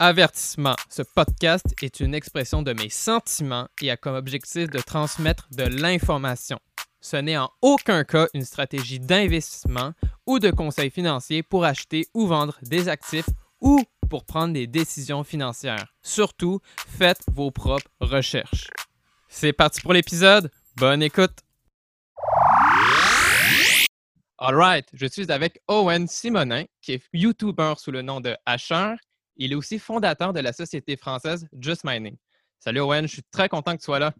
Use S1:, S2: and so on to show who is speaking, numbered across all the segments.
S1: Avertissement, ce podcast est une expression de mes sentiments et a comme objectif de transmettre de l'information. Ce n'est en aucun cas une stratégie d'investissement ou de conseil financier pour acheter ou vendre des actifs ou pour prendre des décisions financières. Surtout, faites vos propres recherches. C'est parti pour l'épisode. Bonne écoute. Alright, je suis avec Owen Simonin, qui est YouTuber sous le nom de Asher il est aussi fondateur de la société française Just Mining. Salut Owen, je suis très content que tu sois là.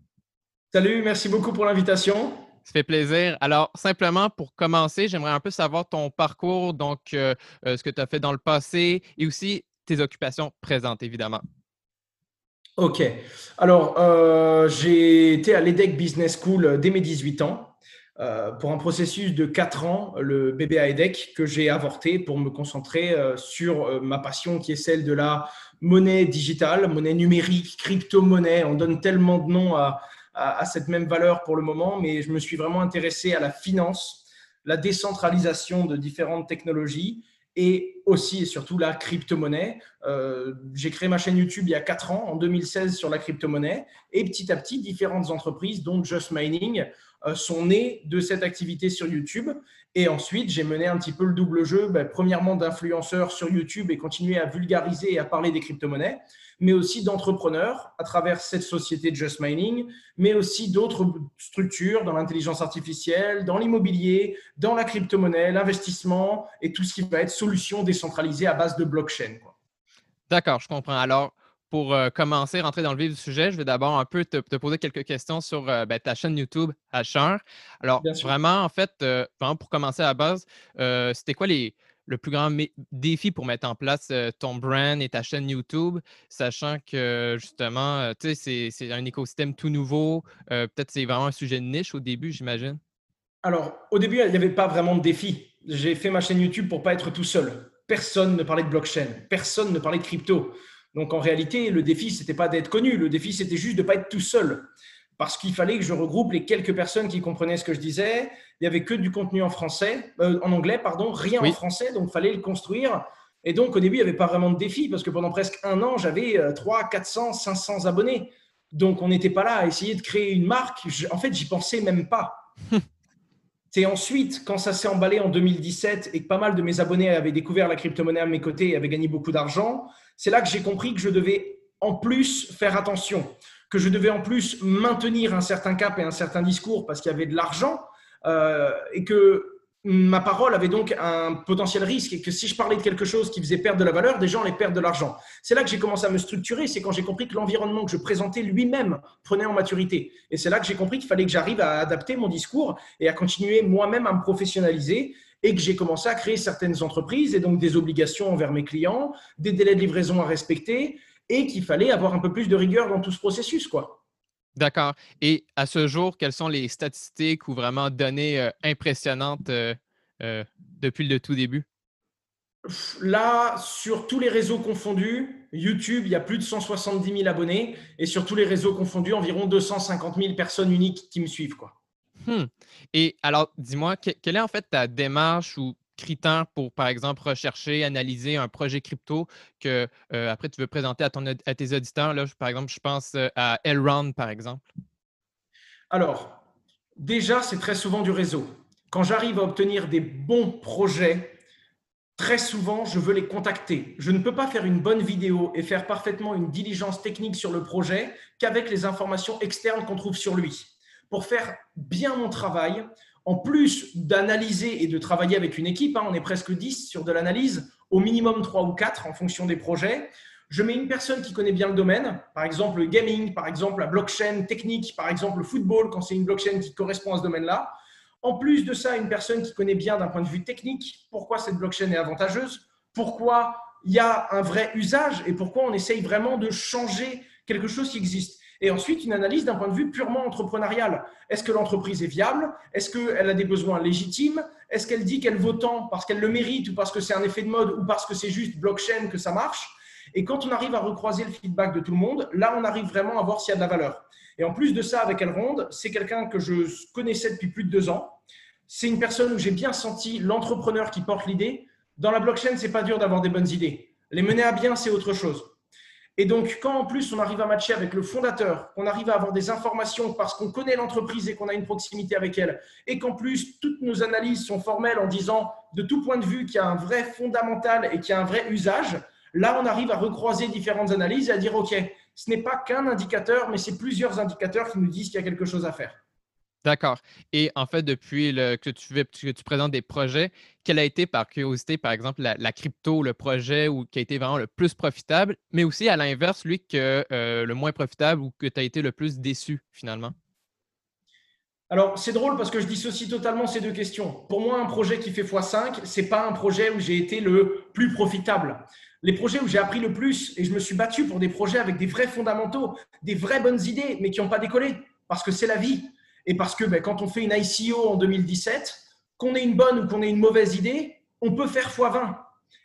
S2: Salut, merci beaucoup pour l'invitation.
S1: Ça fait plaisir. Alors, simplement pour commencer, j'aimerais un peu savoir ton parcours, donc euh, euh, ce que tu as fait dans le passé et aussi tes occupations présentes, évidemment.
S2: OK. Alors, euh, j'ai été à l'EDEC Business School dès mes 18 ans. Euh, pour un processus de 4 ans, le bébé EDEC, que j'ai avorté pour me concentrer euh, sur euh, ma passion qui est celle de la monnaie digitale, monnaie numérique, crypto-monnaie. On donne tellement de noms à, cette même valeur pour le moment, mais je me suis vraiment intéressé à la finance, la décentralisation de différentes technologies et aussi et surtout la crypto-monnaie. j'ai créé ma chaîne YouTube il y a 4 ans, en 2016, sur la crypto-monnaie. Et petit à petit, différentes entreprises, dont Just Mining, sont nés de cette activité sur YouTube. Et ensuite, j'ai mené un petit peu le double jeu, ben, premièrement d'influenceurs sur YouTube et continuer à vulgariser et à parler des crypto-monnaies, mais aussi d'entrepreneurs à travers cette société Just Mining, mais aussi d'autres structures dans l'intelligence artificielle, dans l'immobilier, dans la crypto-monnaie, l'investissement et tout ce qui va être solution décentralisée à base de blockchain.
S1: D'accord, je comprends. Alors, pour euh, commencer, rentrer dans le vif du sujet, je vais d'abord un peu te, poser quelques questions sur euh, ben, ta chaîne YouTube, Asher. Alors, vraiment, en fait, euh, pour commencer à la base, c'était quoi les, le plus grand défi pour mettre en place ton brand et ta chaîne YouTube, sachant que justement, tu sais, c'est un écosystème tout nouveau. Peut-être c'est vraiment un sujet de niche au début, j'imagine?
S2: Alors, au début, il n'y avait pas vraiment de défi. J'ai fait ma chaîne YouTube pour pas être tout seul. Personne ne parlait de blockchain, personne ne parlait de crypto. Donc en réalité, le défi, ce n'était pas d'être connu, le défi, c'était juste de ne pas être tout seul. Parce qu'il fallait que je regroupe les quelques personnes qui comprenaient ce que je disais. Il n'y avait que du contenu en français, euh, en anglais, pardon, rien en français, donc il fallait le construire. Et donc au début, il n'y avait pas vraiment de défi, parce que pendant presque un an, j'avais 3, 400, 500 abonnés. Donc on n'était pas là à essayer de créer une marque. en fait, j'y pensais même pas. C'est ensuite, quand ça s'est emballé en 2017 et que pas mal de mes abonnés avaient découvert la crypto-monnaie à mes côtés et avaient gagné beaucoup d'argent, c'est là que j'ai compris que je devais en plus faire attention, que je devais en plus maintenir un certain cap et un certain discours parce qu'il y avait de l'argent euh, et que ma parole avait donc un potentiel risque et que si je parlais de quelque chose qui faisait perdre de la valeur, des gens allaient perdre de l'argent. C'est là que j'ai commencé à me structurer, c'est quand j'ai compris que l'environnement que je présentais lui-même prenait en maturité. Et c'est là que j'ai compris qu'il fallait que j'arrive à adapter mon discours et à continuer moi-même à me professionnaliser et que j'ai commencé à créer certaines entreprises et donc des obligations envers mes clients, des délais de livraison à respecter et qu'il fallait avoir un peu plus de rigueur dans tout ce processus, quoi.
S1: D'accord. Et à ce jour, quelles sont les statistiques ou vraiment données euh, impressionnantes euh, euh, depuis le tout début?
S2: Là, sur tous les réseaux confondus, YouTube, il y a plus de 170 000 abonnés et sur tous les réseaux confondus, environ 250 000 personnes uniques qui me suivent. Quoi.
S1: Hmm. Et alors, dis-moi, quelle est en fait ta démarche ou critère pour, par exemple, rechercher, analyser un projet crypto que euh, après tu veux présenter à, ton, à tes auditeurs? Là, par exemple, je pense euh, à Elrond, par exemple.
S2: Alors, déjà, c'est très souvent du réseau. Quand j'arrive à obtenir des bons projets, très souvent, je veux les contacter. Je ne peux pas faire une bonne vidéo et faire parfaitement une diligence technique sur le projet qu'avec les informations externes qu'on trouve sur lui. Pour faire bien mon travail, en plus d'analyser et de travailler avec une équipe, hein, on est presque 10 sur de l'analyse, au minimum 3 ou 4 en fonction des projets, je mets une personne qui connaît bien le domaine, par exemple le gaming, par exemple la blockchain technique, par exemple le football, quand c'est une blockchain qui correspond à ce domaine-là. En plus de ça, une personne qui connaît bien d'un point de vue technique pourquoi cette blockchain est avantageuse, pourquoi il y a un vrai usage et pourquoi on essaye vraiment de changer quelque chose qui existe. Et ensuite, une analyse d'un point de vue purement entrepreneurial. Est-ce que l'entreprise est viable? Est-ce qu'elle a des besoins légitimes? Est-ce qu'elle dit qu'elle vaut tant parce qu'elle le mérite ou parce que c'est un effet de mode ou parce que c'est juste blockchain que ça marche? Et quand on arrive à recroiser le feedback de tout le monde, là, on arrive vraiment à voir s'il y a de la valeur. Et en plus de ça, avec Elrond, c'est quelqu'un que je connaissais depuis plus de deux ans. C'est une personne où j'ai bien senti l'entrepreneur qui porte l'idée. Dans la blockchain, c'est pas dur d'avoir des bonnes idées. Les mener à bien, c'est autre chose. Et donc, quand en plus on arrive à matcher avec le fondateur, qu'on arrive à avoir des informations parce qu'on connaît l'entreprise et qu'on a une proximité avec elle, et qu'en plus toutes nos analyses sont formelles en disant de tout point de vue qu'il y a un vrai fondamental et qu'il y a un vrai usage, là on arrive à recroiser différentes analyses et à dire, OK, ce n'est pas qu'un indicateur, mais c'est plusieurs indicateurs qui nous disent qu'il y a quelque chose à faire.
S1: D'accord. Et en fait, depuis que, tu, que tu présentes des projets, quelle a été par curiosité, par exemple, la, crypto, le projet qui a été vraiment le plus profitable, mais aussi à l'inverse, lui, que euh, le moins profitable ou que tu as été le plus déçu finalement?
S2: Alors, c'est drôle parce que je dissocie totalement ces deux questions. Pour moi, un projet qui fait x5, ce n'est pas un projet où j'ai été le plus profitable. Les projets où j'ai appris le plus et je me suis battu pour des projets avec des vrais fondamentaux, des vraies bonnes idées, mais qui n'ont pas décollé parce que c'est la vie. Et parce que ben, quand on fait une ICO en 2017, qu'on ait une bonne ou qu'on ait une mauvaise idée, on peut faire x20.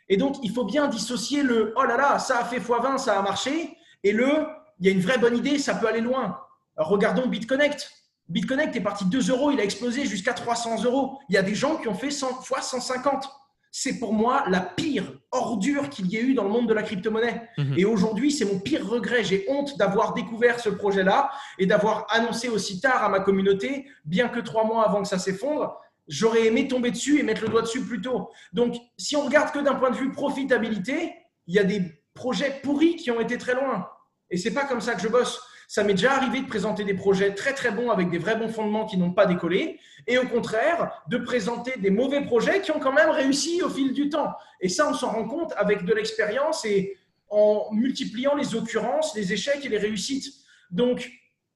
S2: Et donc, il faut bien dissocier le oh là là, ça a fait x20, ça a marché, et le il y a une vraie bonne idée, ça peut aller loin. regardons BitConnect. BitConnect est parti de 2 euros, il a explosé jusqu'à 300 euros. Il y a des gens qui ont fait 100 fois 150 c'est pour moi la pire ordure qu'il y ait eu dans le monde de la crypto-monnaie. Mhm. Et aujourd'hui, c'est mon pire regret. J'ai honte d'avoir découvert ce projet-là et d'avoir annoncé aussi tard à ma communauté, bien que trois mois avant que ça s'effondre. J'aurais aimé tomber dessus et mettre le doigt dessus plus tôt. Donc, si on regarde que d'un point de vue profitabilité, il y a des projets pourris qui ont été très loin. Et c'est pas comme ça que je bosse. Ça m'est déjà arrivé de présenter des projets très très bons avec des vrais bons fondements qui n'ont pas décollé, et au contraire, de présenter des mauvais projets qui ont quand même réussi au fil du temps. Et ça, on s'en rend compte avec de l'expérience et en multipliant les occurrences, les échecs et les réussites. Donc,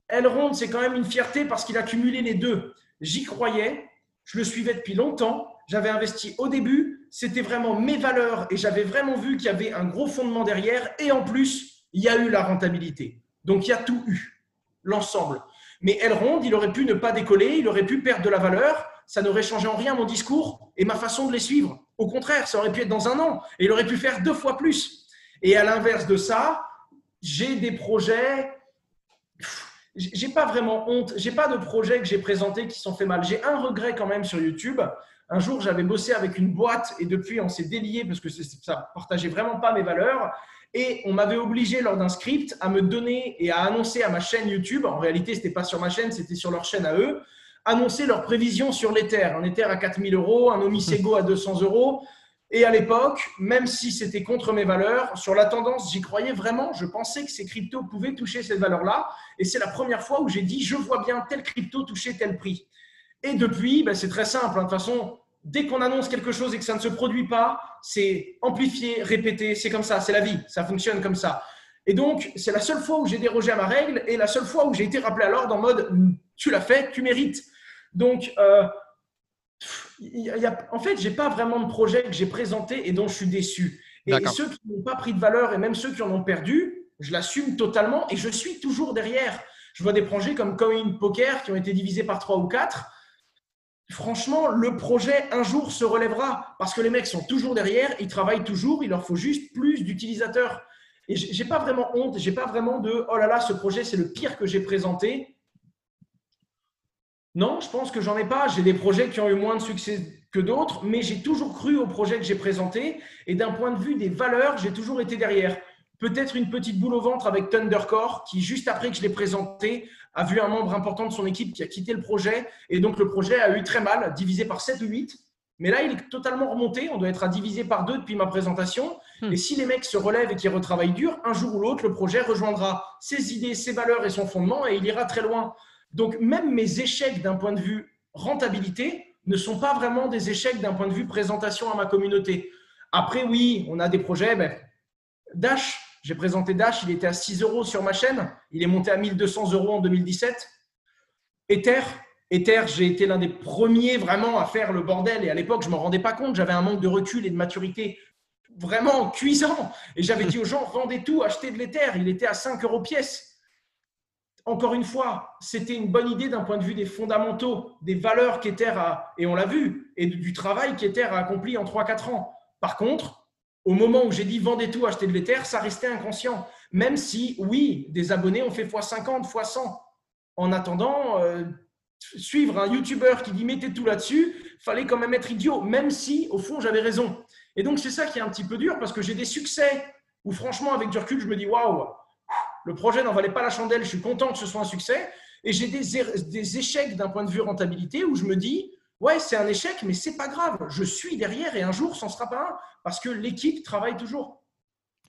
S2: Elrond, c'est quand même une fierté parce qu'il a cumulé les deux. J'y croyais, je le suivais depuis longtemps, j'avais investi au début, c'était vraiment mes valeurs et j'avais vraiment vu qu'il y avait un gros fondement derrière et en plus, il y a eu la rentabilité. Donc il y a tout eu, l'ensemble. Mais Elrond, il aurait pu ne pas décoller, il aurait pu perdre de la valeur, ça n'aurait changé en rien mon discours et ma façon de les suivre. Au contraire, ça aurait pu être dans un an et il aurait pu faire deux fois plus. Et à l'inverse de ça, j'ai des projets. J'ai pas vraiment honte, j'ai pas de projets que j'ai présentés qui sont fait mal. J'ai un regret quand même sur YouTube. Un jour, j'avais bossé avec une boîte et depuis, on s'est délié parce que ça partageait vraiment pas mes valeurs. Et on m'avait obligé lors d'un script à me donner et à annoncer à ma chaîne YouTube, en réalité, ce n'était pas sur ma chaîne, c'était sur leur chaîne à eux, annoncer leurs prévisions sur l'Ether. Un Ether à 4000 euros, un Omisego à 200 euros. Et à l'époque, même si c'était contre mes valeurs, sur la tendance, j'y croyais vraiment. Je pensais que ces cryptos pouvaient toucher cette valeur-là. Et c'est la première fois où j'ai dit, je vois bien tel crypto toucher tel prix. Et depuis, ben, c'est très simple. Hein. De toute façon, dès qu'on annonce quelque chose et que ça ne se produit pas, c'est amplifier, répéter, c'est comme ça, c'est la vie, ça fonctionne comme ça. Et donc, c'est la seule fois où j'ai dérogé à ma règle et la seule fois où j'ai été rappelé à l'ordre en mode tu l'as fait, tu mérites. Donc, euh, en fait, j'ai pas vraiment de projet que j'ai présenté et dont je suis déçu. Et ceux qui n'ont pas pris de valeur et même ceux qui en ont perdu, je l'assume totalement et je suis toujours derrière. Je vois des projets comme Coin Poker qui ont été divisés par trois ou quatre franchement, le projet un jour se relèvera parce que les mecs sont toujours derrière, ils travaillent toujours, il leur faut juste plus d'utilisateurs. Et j'ai pas vraiment honte, j'ai pas vraiment de oh là là, ce projet c'est le pire que j'ai présenté. Non, je pense que j'en ai pas. J'ai des projets qui ont eu moins de succès que d'autres, mais j'ai toujours cru au projet que j'ai présenté. Et d'un point de vue des valeurs, j'ai toujours été derrière. Peut-être une petite boule au ventre avec Thundercore, qui juste après que je l'ai présenté, a vu un membre important de son équipe qui a quitté le projet. Et donc le projet a eu très mal, divisé par 7 ou 8. Mais là, il est totalement remonté. On doit être à diviser par deux depuis ma présentation. Hmm. Et si les mecs se relèvent et qu'ils retravaillent dur, un jour ou l'autre, le projet rejoindra ses idées, ses valeurs et son fondement et il ira très loin. Donc, même mes échecs d'un point de vue rentabilité ne sont pas vraiment des échecs d'un point de vue présentation à ma communauté. Après, oui, on a des projets. Ben, Dash, j'ai présenté Dash, il était à 6 euros sur ma chaîne. Il est monté à 1200 euros en 2017. Ether, Ether, j'ai été l'un des premiers vraiment à faire le bordel. Et à l'époque, je ne me rendais pas compte. J'avais un manque de recul et de maturité vraiment cuisant. Et j'avais dit aux gens, vendez tout, achetez de l'Ether. Il était à 5 euros pièce encore une fois, c'était une bonne idée d'un point de vue des fondamentaux, des valeurs qu'Ether a, et on l'a vu, et du travail qu'Ether a accompli en 3-4 ans. Par contre, au moment où j'ai dit vendez tout, achetez de l'Ether, ça restait inconscient. Même si, oui, des abonnés ont fait x50, x100. En attendant, euh, suivre un YouTuber qui dit mettez tout là-dessus, fallait quand même être idiot, même si, au fond, j'avais raison. Et donc, c'est ça qui est un petit peu dur parce que j'ai des succès où, franchement, avec du recul, je me dis waouh, le projet n'en valait pas la chandelle, je suis content que ce soit un succès. Et j'ai des, er-, des, échecs d'un point de vue rentabilité où je me dis, ouais, c'est un échec, mais c'est pas grave. Je suis derrière et un jour, ce n'en sera pas un parce que l'équipe travaille toujours.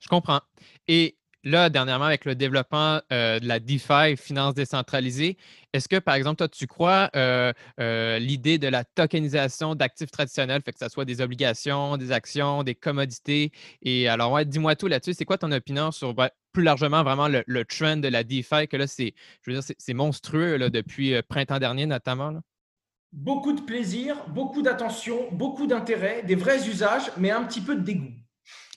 S1: Je comprends. Et là, dernièrement, avec le développement euh, de la DeFi, finance décentralisée, est-ce que, par exemple, toi, tu crois euh, euh, l'idée de la tokenisation d'actifs traditionnels, fait que ce soit des obligations, des actions, des commodités? Et alors, ouais, dis-moi tout là-dessus. C'est quoi ton opinion sur plus largement vraiment le, trend de la DeFi, que là, c'est, je veux dire, c'est, monstrueux là, depuis printemps dernier, notamment?
S2: Beaucoup de plaisir, beaucoup d'attention, beaucoup d'intérêt, des vrais usages, mais un petit peu de dégoût.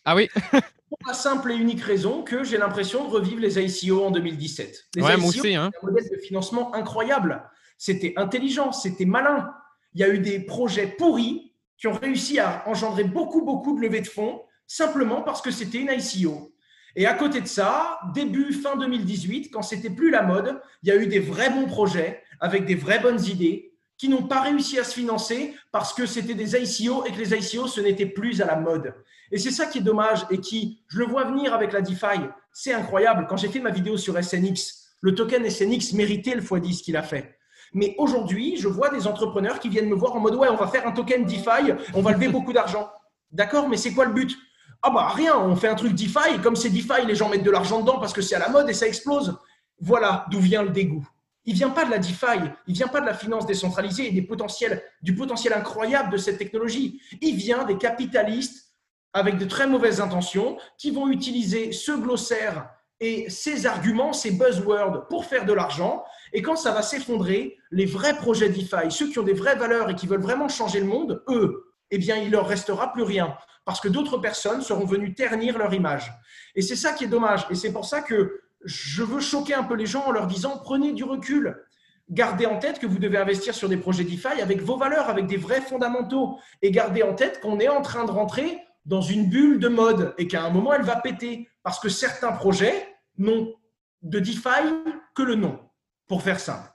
S1: Ah oui?
S2: pour la simple et unique raison que j'ai l'impression de revivre les ICO en 2017. Les
S1: ouais, ICO, aussi, hein.
S2: un modèle de financement incroyable. C'était intelligent, c'était malin. Il y a eu des projets pourris qui ont réussi à engendrer beaucoup, beaucoup de levées de fonds simplement parce que c'était une ICO. Et à côté de ça, début, fin 2018, quand c'était plus la mode, il y a eu des vrais bons projets avec des vraies bonnes idées qui n'ont pas réussi à se financer parce que c'était des ICO et que les ICO, ce n'était plus à la mode. Et c'est ça qui est dommage et qui, je le vois venir avec la DeFi, c'est incroyable. Quand j'ai fait ma vidéo sur SNX, le token SNX méritait le x10 qu'il a fait. Mais aujourd'hui, je vois des entrepreneurs qui viennent me voir en mode ouais, on va faire un token DeFi, on va lever beaucoup d'argent. D'accord, mais c'est quoi le but? Ah bah rien, on fait un truc DeFi comme c'est DeFi, les gens mettent de l'argent dedans parce que c'est à la mode et ça explose. Voilà d'où vient le dégoût. Il vient pas de la DeFi, il vient pas de la finance décentralisée et des potentiels, du potentiel incroyable de cette technologie. Il vient des capitalistes avec de très mauvaises intentions qui vont utiliser ce glossaire et ces arguments, ces buzzwords pour faire de l'argent. Et quand ça va s'effondrer, les vrais projets DeFi, ceux qui ont des vraies valeurs et qui veulent vraiment changer le monde, eux, eh bien, il leur restera plus rien parce que d'autres personnes seront venues ternir leur image. Et c'est ça qui est dommage. Et c'est pour ça que je veux choquer un peu les gens en leur disant prenez du recul. Gardez en tête que vous devez investir sur des projets DeFi avec vos valeurs, avec des vrais fondamentaux. Et gardez en tête qu'on est en train de rentrer dans une bulle de mode et qu'à un moment, elle va péter. Parce que certains projets n'ont de DeFi que le nom, pour faire simple.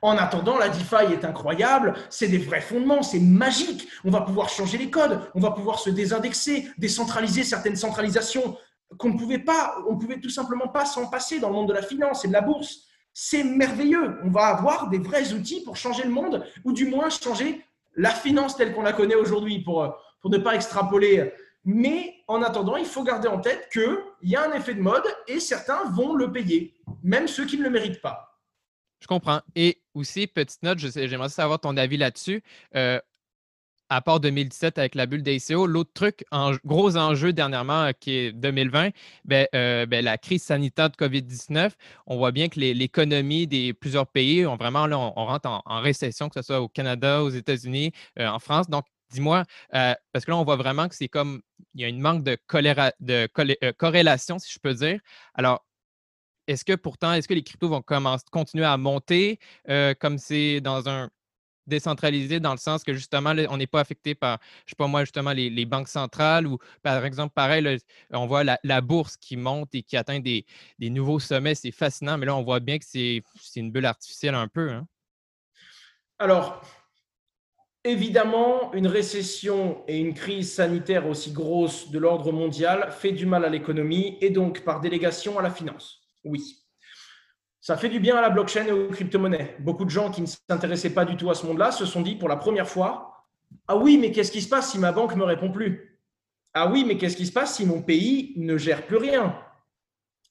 S2: En attendant, la DeFi est incroyable, c'est des vrais fondements, c'est magique. On va pouvoir changer les codes, on va pouvoir se désindexer, décentraliser certaines centralisations, qu'on ne pouvait pas, on pouvait tout simplement pas s'en passer dans le monde de la finance et de la bourse. C'est merveilleux. On va avoir des vrais outils pour changer le monde, ou du moins changer la finance telle qu'on la connaît aujourd'hui, pour, pour ne pas extrapoler. Mais en attendant, il faut garder en tête qu'il y a un effet de mode et certains vont le payer, même ceux qui ne le méritent pas.
S1: Je comprends. Et aussi, petite note, j'aimerais savoir ton avis là-dessus. Euh, à part 2017 avec la bulle d'ACO, l'autre truc, en, gros enjeu dernièrement euh, qui est 2020, ben, euh, ben, la crise sanitaire de COVID-19, on voit bien que l'économie des plusieurs pays, vraiment, là, on, rentre en, récession, que ce soit au Canada, aux États-Unis, euh, en France. Donc, dis-moi, parce que là, on voit vraiment que c'est comme, il y a une manque de, de corrélation, si je peux dire. Alors, est-ce que pourtant, est-ce que les cryptos vont commencer, continuer à monter comme c'est dans un décentralisé dans le sens que justement, on n'est pas affecté par, je sais pas moi, justement, les, banques centrales ou par exemple, pareil, on voit la, bourse qui monte et qui atteint des, nouveaux sommets. C'est fascinant, mais là, on voit bien que c'est une bulle artificielle un peu. Hein.
S2: Alors, évidemment, une récession et une crise sanitaire aussi grosse de l'ordre mondial fait du mal à l'économie et donc par délégation à la finance. Oui. Ça fait du bien à la blockchain et aux crypto-monnaies. Beaucoup de gens qui ne s'intéressaient pas du tout à ce monde-là se sont dit pour la première fois Ah oui, mais qu'est-ce qui se passe si ma banque ne me répond plus? Ah oui, mais qu'est-ce qui se passe si mon pays ne gère plus rien?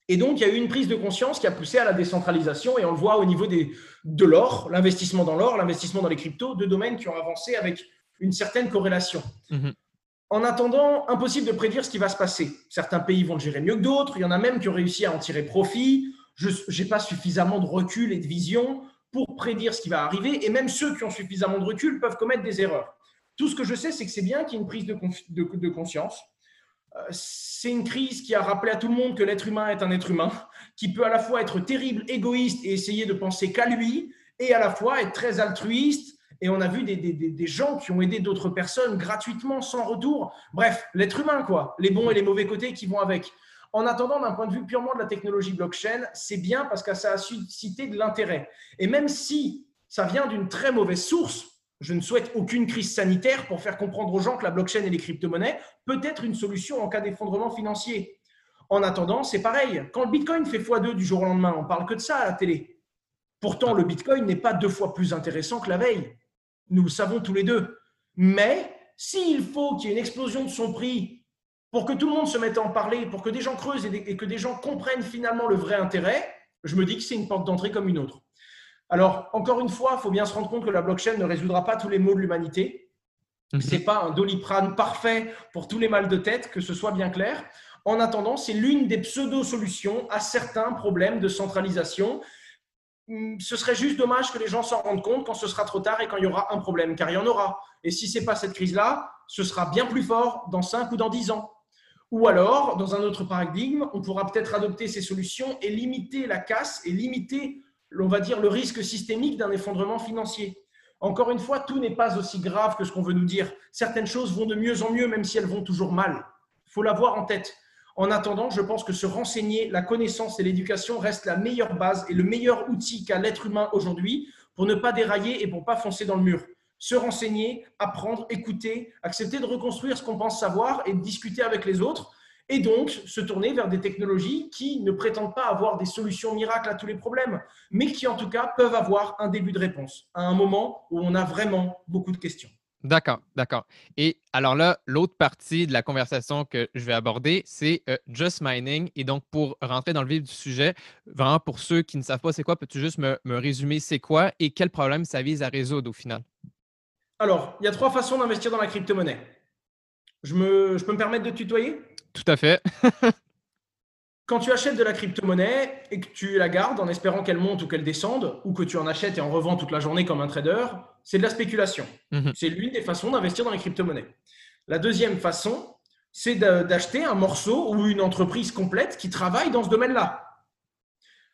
S2: Et donc, il y a eu une prise de conscience qui a poussé à la décentralisation, et on le voit au niveau des, de l'or, l'investissement dans l'or, l'investissement dans les cryptos, deux domaines qui ont avancé avec une certaine corrélation. Mhm. En attendant, impossible de prédire ce qui va se passer. Certains pays vont le gérer mieux que d'autres, il y en a même qui ont réussi à en tirer profit. Je n'ai pas suffisamment de recul et de vision pour prédire ce qui va arriver, et même ceux qui ont suffisamment de recul peuvent commettre des erreurs. Tout ce que je sais, c'est que c'est bien qu'il y ait une prise de, conscience c'est une crise qui a rappelé à tout le monde que l'être humain est un être humain, qui peut à la fois être terrible, égoïste et essayer de penser qu'à lui, et à la fois être très altruiste. Et on a vu des, gens qui ont aidé d'autres personnes gratuitement, sans retour. Bref, l'être humain, quoi, les bons et les mauvais côtés qui vont avec. En attendant, d'un point de vue purement de la technologie blockchain, c'est bien parce que ça a suscité de l'intérêt. Et même si ça vient d'une très mauvaise source, je ne souhaite aucune crise sanitaire pour faire comprendre aux gens que la blockchain et les crypto-monnaies peut être une solution en cas d'effondrement financier. En attendant, c'est pareil. Quand le Bitcoin fait x2 du jour au lendemain, on parle que de ça à la télé. Pourtant, le Bitcoin n'est pas deux fois plus intéressant que la veille. Nous le savons tous les deux. Mais s'il faut qu'il y ait une explosion de son prix pour que tout le monde se mette à en parler, pour que des gens creusent et que des gens comprennent finalement le vrai intérêt, je me dis que c'est une porte d'entrée comme une autre. Alors, encore une fois, il faut bien se rendre compte que la blockchain ne résoudra pas tous les maux de l'humanité. Mhm. Ce n'est pas un doliprane parfait pour tous les mal de tête, que ce soit bien clair. En attendant, c'est l'une des pseudo-solutions à certains problèmes de centralisation. Hmm, ce serait juste dommage que les gens s'en rendent compte quand ce sera trop tard et quand il y aura un problème, car il y en aura. Et si ce n'est pas cette crise-là, ce sera bien plus fort dans 5 ou dans 10 ans. Ou alors, dans un autre paradigme, on pourra peut-être adopter ces solutions et limiter la casse et limiter on va dire, le risque systémique d'un effondrement financier. Encore une fois, tout n'est pas aussi grave que ce qu'on veut nous dire. Certaines choses vont de mieux en mieux, même si elles vont toujours mal. Il faut l'avoir en tête. En attendant, je pense que se renseigner, la connaissance et l'éducation restent la meilleure base et le meilleur outil qu'a l'être humain aujourd'hui pour ne pas dérailler et pour ne pas foncer dans le mur. Se renseigner, apprendre, écouter, accepter de reconstruire ce qu'on pense savoir et de discuter avec les autres et donc se tourner vers des technologies qui ne prétendent pas avoir des solutions miracles à tous les problèmes, mais qui en tout cas peuvent avoir un début de réponse à un moment où on a vraiment beaucoup de questions.
S1: D'accord, d'accord. Et alors là, l'autre partie de la conversation que je vais aborder, c'est euh, Just Mining. Et donc, pour rentrer dans le vif du sujet, vraiment pour ceux qui ne savent pas c'est quoi, peux-tu juste me, me résumer c'est quoi et quel problème ça vise à résoudre au final?
S2: Alors, il y a trois façons d'investir dans la crypto-monnaie. Je, me, je peux me permettre de tutoyer?
S1: Tout à fait.
S2: Quand tu achètes de la crypto-monnaie et que tu la gardes en espérant qu'elle monte ou qu'elle descende, ou que tu en achètes et en revends toute la journée comme un trader, c'est de la spéculation. Mhm. C'est l'une des façons d'investir dans les crypto-monnaies. La deuxième façon, c'est d'acheter un morceau ou une entreprise complète qui travaille dans ce domaine-là.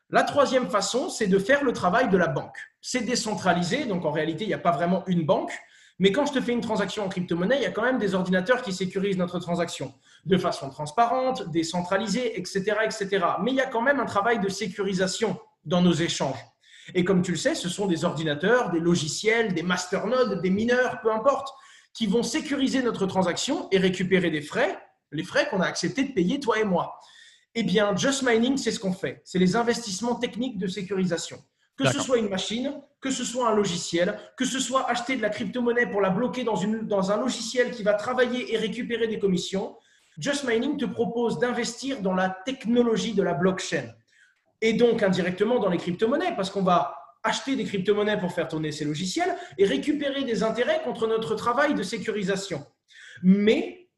S2: La troisième façon, c'est de faire le travail de la banque. C'est décentralisé, donc en réalité, il n'y a pas vraiment une banque, mais quand je te fais une transaction en crypto-monnaie, il y a quand même des ordinateurs qui sécurisent notre transaction de façon transparente, décentralisée, etc., etc. Mais il y a quand même un travail de sécurisation dans nos échanges. Et comme tu le sais, ce sont des ordinateurs, des logiciels, des masternodes, des mineurs, peu importe, qui vont sécuriser notre transaction et récupérer des frais, les frais qu'on a accepté de payer toi et moi. Eh bien, Just Mining, c'est ce qu'on fait. C'est les investissements techniques de sécurisation. Que ce soit une machine, que ce soit un logiciel, que ce soit acheter de la crypto-monnaie pour la bloquer dans, une, dans un logiciel qui va travailler et récupérer des commissions, Just Mining te propose d'investir dans la technologie de la blockchain et donc indirectement dans les crypto-monnaies parce qu'on va acheter des crypto-monnaies pour faire tourner ces logiciels et récupérer des intérêts contre notre travail de sécurisation. Mais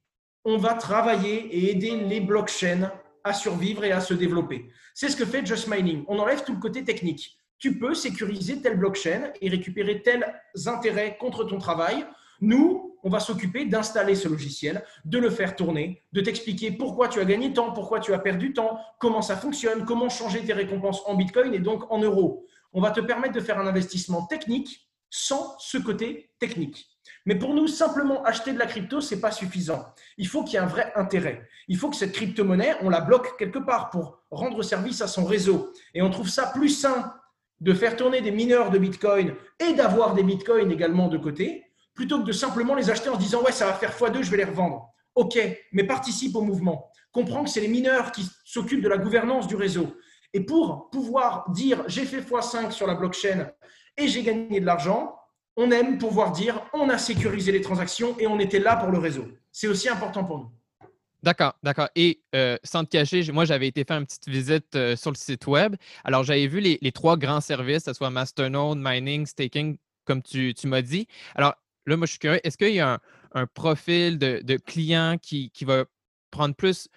S2: on va travailler et aider les blockchains à survivre et à se développer. C'est ce que fait Just Mining. On enlève tout le côté technique tu peux sécuriser telle blockchain et récupérer tels intérêts contre ton travail. Nous, on va s'occuper d'installer ce logiciel, de le faire tourner, de t'expliquer pourquoi tu as gagné tant, pourquoi tu as perdu tant, comment ça fonctionne, comment changer tes récompenses en Bitcoin et donc en euros. On va te permettre de faire un investissement technique sans ce côté technique. Mais pour nous, simplement acheter de la crypto, ce n'est pas suffisant. Il faut qu'il y ait un vrai intérêt. Il faut que cette crypto-monnaie, on la bloque quelque part pour rendre service à son réseau. Et on trouve ça plus sain de faire tourner des mineurs de Bitcoin et d'avoir des Bitcoins également de côté, plutôt que de simplement les acheter en se disant ouais ça va faire x2, je vais les revendre. Ok, mais participe au mouvement. Comprends que c'est les mineurs qui s'occupent de la gouvernance du réseau. Et pour pouvoir dire j'ai fait x5 sur la blockchain et j'ai gagné de l'argent, on aime pouvoir dire on a sécurisé les transactions et on était là pour le réseau. C'est aussi important pour nous.
S1: D'accord, d'accord. Et euh, sans te cacher, moi, j'avais été faire une petite visite euh, sur le site web. Alors, j'avais vu les, trois grands services, que ce soit Masternode, Mining, Staking, comme tu, m'as dit. Alors, là, moi, je suis curieux, est-ce qu'il y a un, profil de, client qui, va prendre plus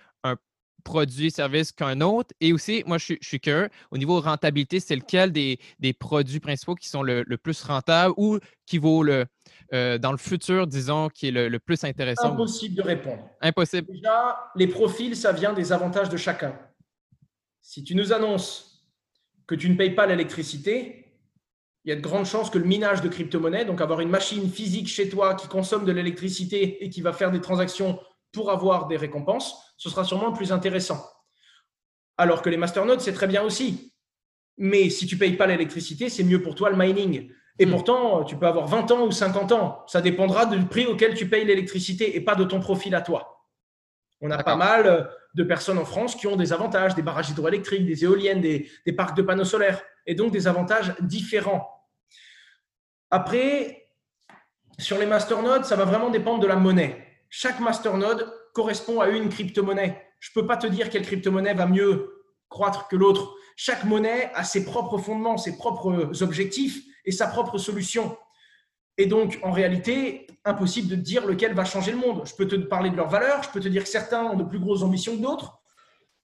S1: produit, service qu'un autre? Et aussi, moi, je, suis curieux, au niveau rentabilité, c'est lequel des, produits principaux qui sont le, plus rentables ou qui vaut le, euh, dans le futur, disons, qui est le, plus intéressant?
S2: Impossible de répondre.
S1: Impossible.
S2: Déjà, les profils, ça vient des avantages de chacun. Si tu nous annonces que tu ne payes pas l'électricité, il y a de grandes chances que le minage de crypto-monnaies, donc avoir une machine physique chez toi qui consomme de l'électricité et qui va faire des transactions pour avoir des récompenses, ce sera sûrement plus intéressant. Alors que les masternodes, c'est très bien aussi. Mais si tu ne payes pas l'électricité, c'est mieux pour toi le mining. Et hmm. pourtant, tu peux avoir 20 ans ou 50 ans. Ça dépendra du prix auquel tu payes l'électricité et pas de ton profil à toi. On a pas mal de personnes en France qui ont des avantages, des barrages hydroélectriques, des éoliennes, des, des parcs de panneaux solaires, et donc des avantages différents. Après, sur les masternodes, ça va vraiment dépendre de la monnaie chaque masternode correspond à une crypto-monnaie. Je ne peux pas te dire quelle crypto-monnaie va mieux croître que l'autre. Chaque monnaie a ses propres fondements, ses propres objectifs et sa propre solution. Et donc, en réalité, impossible de dire lequel va changer le monde. Je peux te parler de leurs valeurs, je peux te dire que certains ont de plus grosses ambitions que d'autres,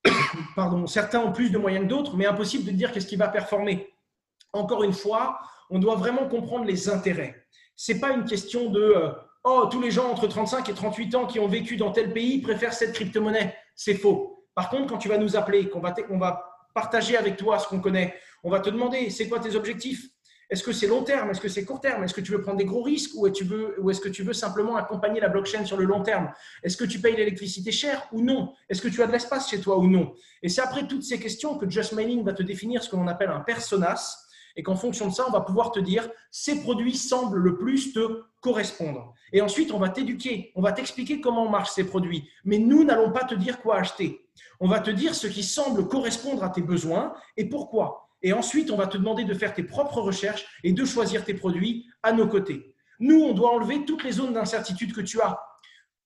S2: pardon, certains ont plus de moyens que d'autres, mais impossible de dire qu'est-ce qui va performer. Encore une fois, on doit vraiment comprendre les intérêts. Ce n'est pas une question de euh, Oh, tous les gens entre 35 et 38 ans qui ont vécu dans tel pays préfèrent cette crypto-monnaie. C'est faux. Par contre, quand tu vas nous appeler, qu'on va, va partager avec toi ce qu'on connaît, on va te demander c'est quoi tes objectifs? Est-ce que c'est long terme? Est-ce que c'est court terme? Est-ce que tu veux prendre des gros risques? Ou est-ce que tu veux simplement accompagner la blockchain sur le long terme? Est-ce que tu payes l'électricité cher ou non? Est-ce que tu as de l'espace chez toi ou non? Et c'est après toutes ces questions que Just Mining va te définir ce que l'on appelle un personas et qu'en fonction de ça, on va pouvoir te dire ces produits semblent le plus te correspondre. Et ensuite, on va t'éduquer, on va t'expliquer comment marchent ces produits. Mais nous n'allons pas te dire quoi acheter. On va te dire ce qui semble correspondre à tes besoins et pourquoi. Et ensuite, on va te demander de faire tes propres recherches et de choisir tes produits à nos côtés. Nous, on doit enlever toutes les zones d'incertitude que tu as.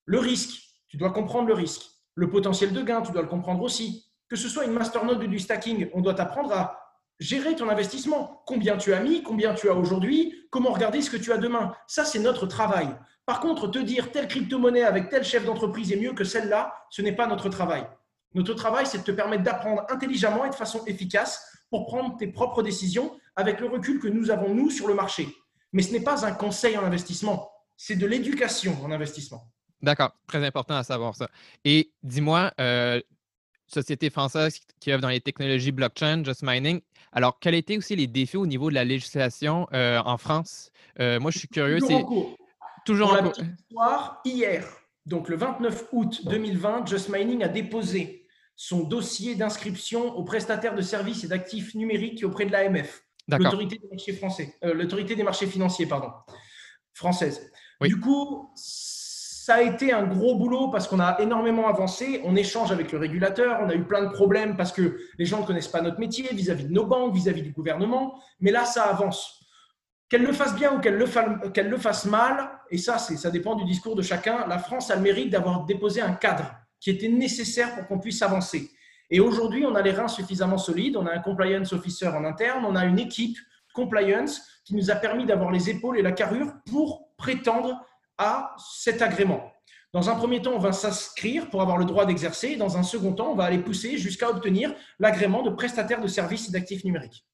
S2: Le risque, tu dois comprendre le risque. Le potentiel de gain, tu dois le comprendre aussi. Que ce soit une masternode ou du stacking, on doit t'apprendre à gérer ton investissement. Combien tu as mis, combien tu as aujourd'hui, comment regarder ce que tu as demain. Ça, c'est notre travail. Par contre, te dire telle crypto-monnaie avec tel chef d'entreprise est mieux que celle-là, ce n'est pas notre travail. Notre travail, c'est de te permettre d'apprendre intelligemment et de façon efficace pour prendre tes propres décisions avec le recul que nous avons, nous, sur le marché. Mais ce n'est pas un conseil en investissement, c'est de l'éducation en investissement.
S1: D'accord, très important à savoir ça. Et dis-moi, euh, société française qui œuvre dans les technologies blockchain, Just Mining, alors, quels étaient aussi les défis au niveau de la législation euh, en France? Euh, moi, je suis curieux.
S2: C'est toujours en cours. histoire, hier, donc le 29 août 2020, Just Mining a déposé son dossier d'inscription au prestataire de services et d'actifs numériques auprès de l'AMF, l'autorité des marchés français, euh, l'autorité des marchés financiers, pardon, française. Du coup, ça a été un gros boulot parce qu'on a énormément avancé. On échange avec le régulateur. On a eu plein de problèmes parce que les gens ne connaissent pas notre métier vis-à-vis de nos banques, vis-à-vis du gouvernement. Mais là, ça avance. Qu'elle le fasse bien ou qu'elle le, le fasse mal, et ça, ça dépend du discours de chacun, la France a le mérite d'avoir déposé un cadre qui était nécessaire pour qu'on puisse avancer. Et aujourd'hui, on a les reins suffisamment solides, on a un compliance officer en interne, on a une équipe compliance qui nous a permis d'avoir les épaules et la carrure pour prétendre à cet agrément. Dans un premier temps, on va s'inscrire pour avoir le droit d'exercer. Dans un second temps, on va aller pousser jusqu'à obtenir l'agrément de prestataire de services et d'actifs numériques.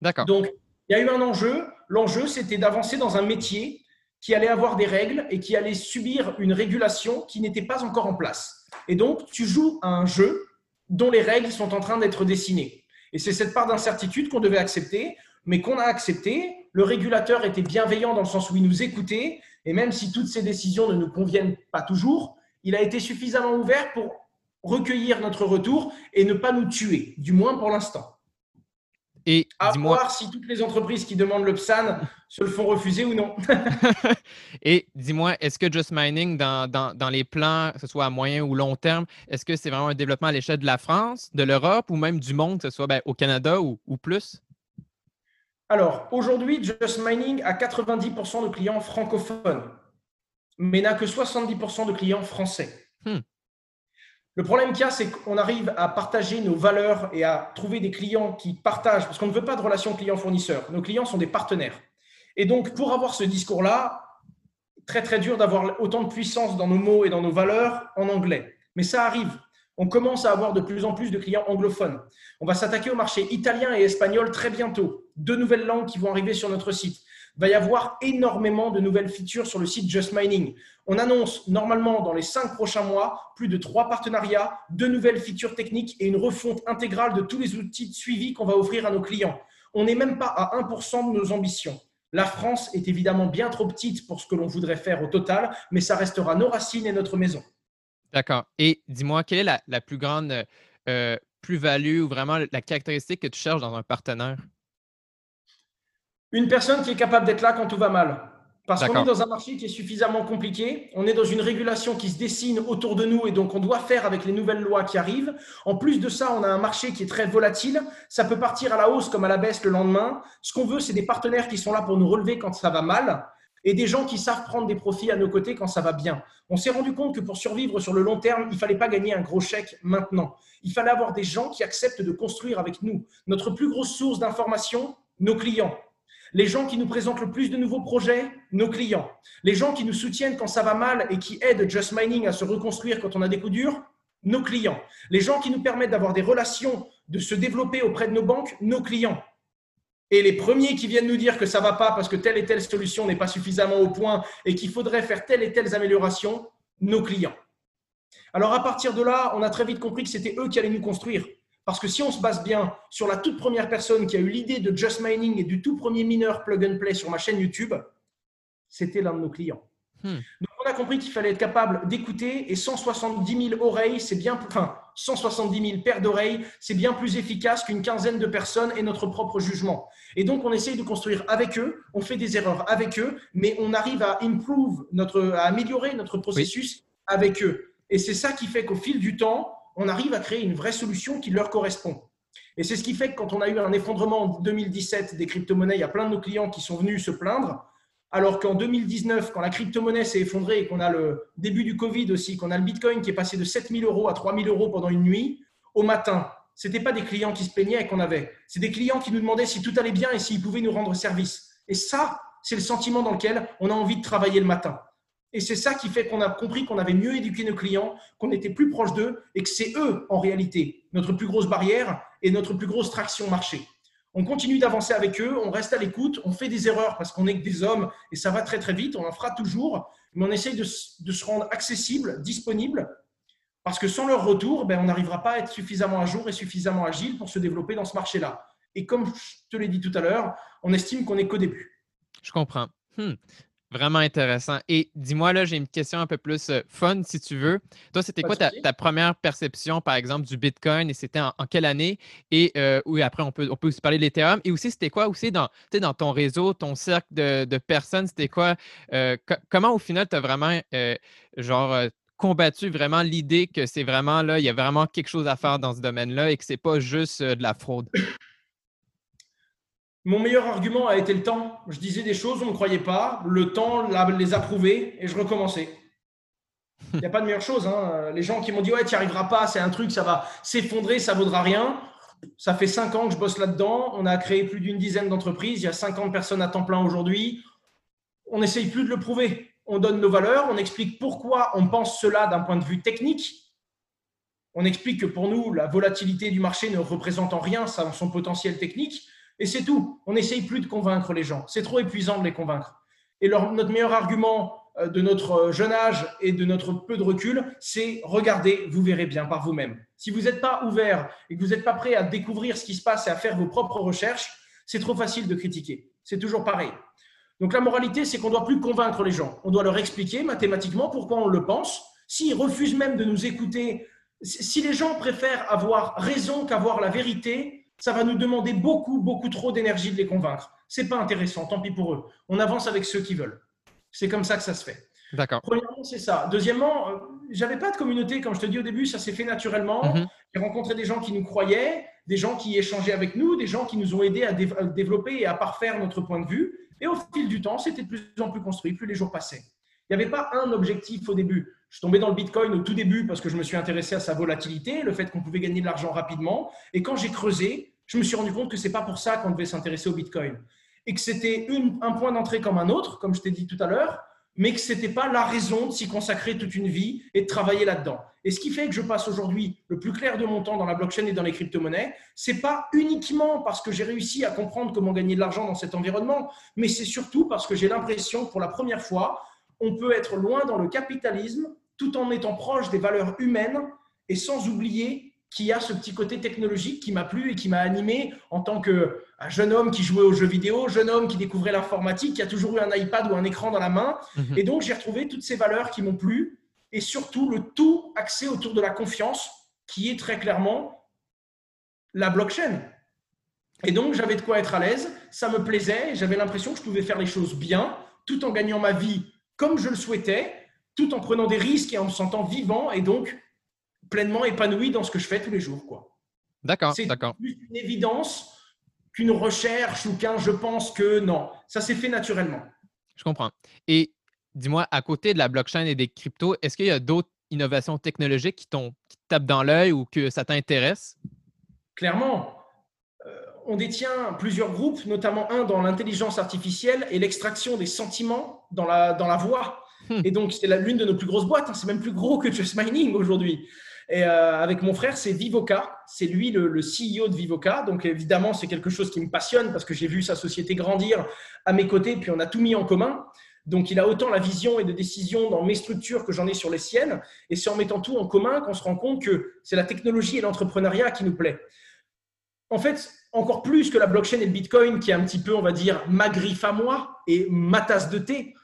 S1: D'accord.
S2: Donc, il y a eu un enjeu. L'enjeu, c'était d'avancer dans un métier qui allait avoir des règles et qui allait subir une régulation qui n'était pas encore en place. Et donc, tu joues à un jeu dont les règles sont en train d'être dessinées. Et c'est cette part d'incertitude qu'on devait accepter, mais qu'on a accepté. Le régulateur était bienveillant dans le sens où il nous écoutait et même si toutes ces décisions ne nous conviennent pas toujours, il a été suffisamment ouvert pour recueillir notre retour et ne pas nous tuer, du moins pour l'instant.
S1: Et
S2: à voir si toutes les entreprises qui demandent le PSAN se le font refuser ou non.
S1: Et dis-moi, est-ce que Just Mining, dans, dans, les plans, que ce soit à moyen ou long terme, est-ce que c'est vraiment un développement à l'échelle de la France, de l'Europe ou même du monde, que ce soit ben, au Canada ou, ou plus?
S2: Alors, aujourd'hui, Just Mining a 90% de clients francophones, mais n'a que 70% de clients français. Hmm. Le problème qu'il y a, c'est qu'on arrive à partager nos valeurs et à trouver des clients qui partagent, parce qu'on ne veut pas de relation client-fournisseur. Nos clients sont des partenaires. Et donc, pour avoir ce discours-là, très très dur d'avoir autant de puissance dans nos mots et dans nos valeurs en anglais. Mais ça arrive. On commence à avoir de plus en plus de clients anglophones. On va s'attaquer au marché italien et espagnol très bientôt. Deux nouvelles langues qui vont arriver sur notre site va y avoir énormément de nouvelles features sur le site Just Mining. On annonce normalement dans les cinq prochains mois plus de trois partenariats, deux nouvelles features techniques et une refonte intégrale de tous les outils de suivi qu'on va offrir à nos clients. On n'est même pas à 1% de nos ambitions. La France est évidemment bien trop petite pour ce que l'on voudrait faire au total, mais ça restera nos racines et notre maison.
S1: D'accord. Et dis-moi, quelle est la, plus grande euh, plus-value ou vraiment la caractéristique que tu cherches dans un partenaire?
S2: Une personne qui est capable d'être là quand tout va mal. Parce qu'on est dans un marché qui est suffisamment compliqué, on est dans une régulation qui se dessine autour de nous et donc on doit faire avec les nouvelles lois qui arrivent. En plus de ça, on a un marché qui est très volatile, ça peut partir à la hausse comme à la baisse le lendemain. Ce qu'on veut, c'est des partenaires qui sont là pour nous relever quand ça va mal et des gens qui savent prendre des profits à nos côtés quand ça va bien. On s'est rendu compte que pour survivre sur le long terme, il ne fallait pas gagner un gros chèque maintenant. Il fallait avoir des gens qui acceptent de construire avec nous. Notre plus grosse source d'information, nos clients. Les gens qui nous présentent le plus de nouveaux projets, nos clients. Les gens qui nous soutiennent quand ça va mal et qui aident Just Mining à se reconstruire quand on a des coups durs, nos clients. Les gens qui nous permettent d'avoir des relations, de se développer auprès de nos banques, nos clients. Et les premiers qui viennent nous dire que ça ne va pas parce que telle et telle solution n'est pas suffisamment au point et qu'il faudrait faire telle et telle amélioration, nos clients. Alors à partir de là, on a très vite compris que c'était eux qui allaient nous construire. Parce que si on se base bien sur la toute première personne qui a eu l'idée de Just Mining et du tout premier mineur plug and play sur ma chaîne YouTube, c'était l'un de nos clients. Hmm. Donc on a compris qu'il fallait être capable d'écouter et 170 000 oreilles, c'est bien, enfin 170 000 paires d'oreilles, c'est bien plus efficace qu'une quinzaine de personnes et notre propre jugement. Et donc on essaye de construire avec eux, on fait des erreurs avec eux, mais on arrive à improve notre, à améliorer notre processus avec eux. Et c'est ça qui fait qu'au fil du temps, on arrive à créer une vraie solution qui leur correspond. Et c'est ce qui fait que quand on a eu un effondrement en 2017 des crypto-monnaies, il y a plein de nos clients qui sont venus se plaindre, alors qu'en 2019, quand la crypto-monnaie s'est effondrée et qu'on a le début du Covid aussi, qu'on a le Bitcoin qui est passé de 7000 euros à 3000 euros pendant une nuit, au matin, ce n'était pas des clients qui se plaignaient qu'on avait, c'est des clients qui nous demandaient si tout allait bien et s'ils pouvaient nous rendre service. Et ça, c'est le sentiment dans lequel on a envie de travailler le matin. Et c'est ça qui fait qu'on a compris qu'on avait mieux éduqué nos clients, qu'on était plus proche d'eux et que c'est eux, en réalité, notre plus grosse barrière et notre plus grosse traction marché. On continue d'avancer avec eux, on reste à l'écoute, on fait des erreurs parce qu'on est que des hommes et ça va très très vite, on en fera toujours, mais on essaye de, se rendre accessible, disponible, parce que sans leur retour, ben, on n'arrivera pas à être suffisamment à jour et suffisamment agile pour se développer dans ce marché-là. Et comme je te l'ai dit tout à l'heure, on estime qu'on n'est qu'au début.
S1: Je comprends. Hmm. Vraiment intéressant. Et dis-moi, là, j'ai une question un peu plus euh, fun, si tu veux. Toi, c'était quoi ta, première perception, par exemple, du Bitcoin et c'était en, quelle année? Et euh, oui, après, on peut, on peut aussi parler de l'Ethereum. Et aussi, c'était quoi aussi dans, dans ton réseau, ton cercle de, personnes? C'était quoi? Euh, comment, au final, tu as vraiment, genre, combattu vraiment l'idée que c'est vraiment là, il y a vraiment quelque chose à faire dans ce domaine-là et que c'est pas juste de la fraude?
S2: Mon meilleur argument a été le temps. Je disais des choses, on ne croyait pas. Le temps les a prouvées et je recommençais. Il n'y a pas de meilleure chose. Hein. Les gens qui m'ont dit Ouais, tu n'y arriveras pas, c'est un truc, ça va s'effondrer, ça vaudra rien. Ça fait cinq ans que je bosse là-dedans. On a créé plus d'une dizaine d'entreprises. Il y a 50 personnes à temps plein aujourd'hui. On n'essaye plus de le prouver. On donne nos valeurs, on explique pourquoi on pense cela d'un point de vue technique. On explique que pour nous, la volatilité du marché ne représente en rien son potentiel technique. Et c'est tout. On n'essaye plus de convaincre les gens. C'est trop épuisant de les convaincre. Et notre meilleur argument euh, de notre euh, jeune âge et de notre peu de recul, c'est regardez, vous verrez bien par vous-même. Si vous n'êtes pas ouvert et que vous n'êtes pas prêt à découvrir ce qui se passe et à faire vos propres recherches, c'est trop facile de critiquer. C'est toujours pareil. Donc la moralité, c'est qu'on ne doit plus convaincre les gens. On doit leur expliquer mathématiquement pourquoi on le pense. S'ils refusent même de nous écouter, si les gens préfèrent avoir raison qu'avoir la vérité, ça va nous demander beaucoup, beaucoup trop d'énergie de les convaincre. C'est pas intéressant, tant pis pour eux. On avance avec ceux qui veulent. C'est comme ça que ça se fait.
S1: D'accord.
S2: Premièrement, c'est ça. Deuxièmement, euh, j'avais pas de communauté, comme je te dis au début, ça s'est fait naturellement.
S1: Mhm.
S2: J'ai rencontré des gens qui nous croyaient, des gens qui échangeaient avec nous, des gens qui nous ont aidés à, dé- à développer et à parfaire notre point de vue. Et au fil du temps, c'était de plus en plus construit, plus les jours passaient. Il n'y avait pas un objectif au début. Je suis tombé dans le Bitcoin au tout début parce que je me suis intéressé à sa volatilité, le fait qu'on pouvait gagner de l'argent rapidement. Et quand j'ai creusé, je me suis rendu compte que c'est pas pour ça qu'on devait s'intéresser au Bitcoin. Et que c'était un point d'entrée comme un autre, comme je t'ai dit tout à l'heure, mais que ce n'était pas la raison de s'y consacrer toute une vie et de travailler là-dedans. Et ce qui fait que je passe aujourd'hui le plus clair de mon temps dans la blockchain et dans les crypto-monnaies, c'est pas uniquement parce que j'ai réussi à comprendre comment gagner de l'argent dans cet environnement, mais c'est surtout parce que j'ai l'impression que pour la première fois, on peut être loin dans le capitalisme tout en étant proche des valeurs humaines et sans oublier qu'il y a ce petit côté technologique qui m'a plu et qui m'a animé en tant que un jeune homme qui jouait aux jeux vidéo, jeune homme qui découvrait l'informatique, qui a toujours eu un iPad ou un écran dans la main.
S1: Mhm.
S2: Et donc, j'ai retrouvé toutes ces valeurs qui m'ont plu et surtout le tout axé autour de la confiance qui est très clairement la blockchain. Et donc, j'avais de quoi être à l'aise, ça me plaisait, j'avais l'impression que je pouvais faire les choses bien, tout en gagnant ma vie comme je le souhaitais, tout en prenant des risques et en me sentant vivant et donc pleinement épanoui dans ce que je fais tous les jours. quoi.
S1: D'accord,
S2: C'est
S1: d'accord.
S2: plus une évidence qu'une recherche ou qu'un je pense que non. Ça s'est fait naturellement.
S1: Je comprends. Et dis-moi, à côté de la blockchain et des cryptos, est-ce qu'il y a d'autres innovations technologiques qui, t'ont- qui te tapent dans l'œil ou que ça t'intéresse?
S2: Clairement, euh, on détient plusieurs groupes, notamment un dans l'intelligence artificielle et l'extraction des sentiments dans la, dans la voix.
S1: Hmm.
S2: Et donc, c'est la- l'une de nos plus grosses boîtes. hein. C'est même plus gros que Just Mining aujourd'hui. Et euh, avec mon frère, c'est Vivoca. C'est lui le, CEO de Vivoca. Donc, évidemment, c'est quelque chose qui me passionne parce que j'ai vu sa société grandir à mes côtés, puis on a tout mis en commun. Donc, il a autant la vision et de décision dans mes structures que j'en ai sur les siennes. Et c'est en mettant tout en commun qu'on se rend compte que c'est la technologie et l'entrepreneuriat qui nous plaît. En fait, encore plus que la blockchain et le Bitcoin, qui est un petit peu, on va dire, ma griffe à moi et ma tasse de thé,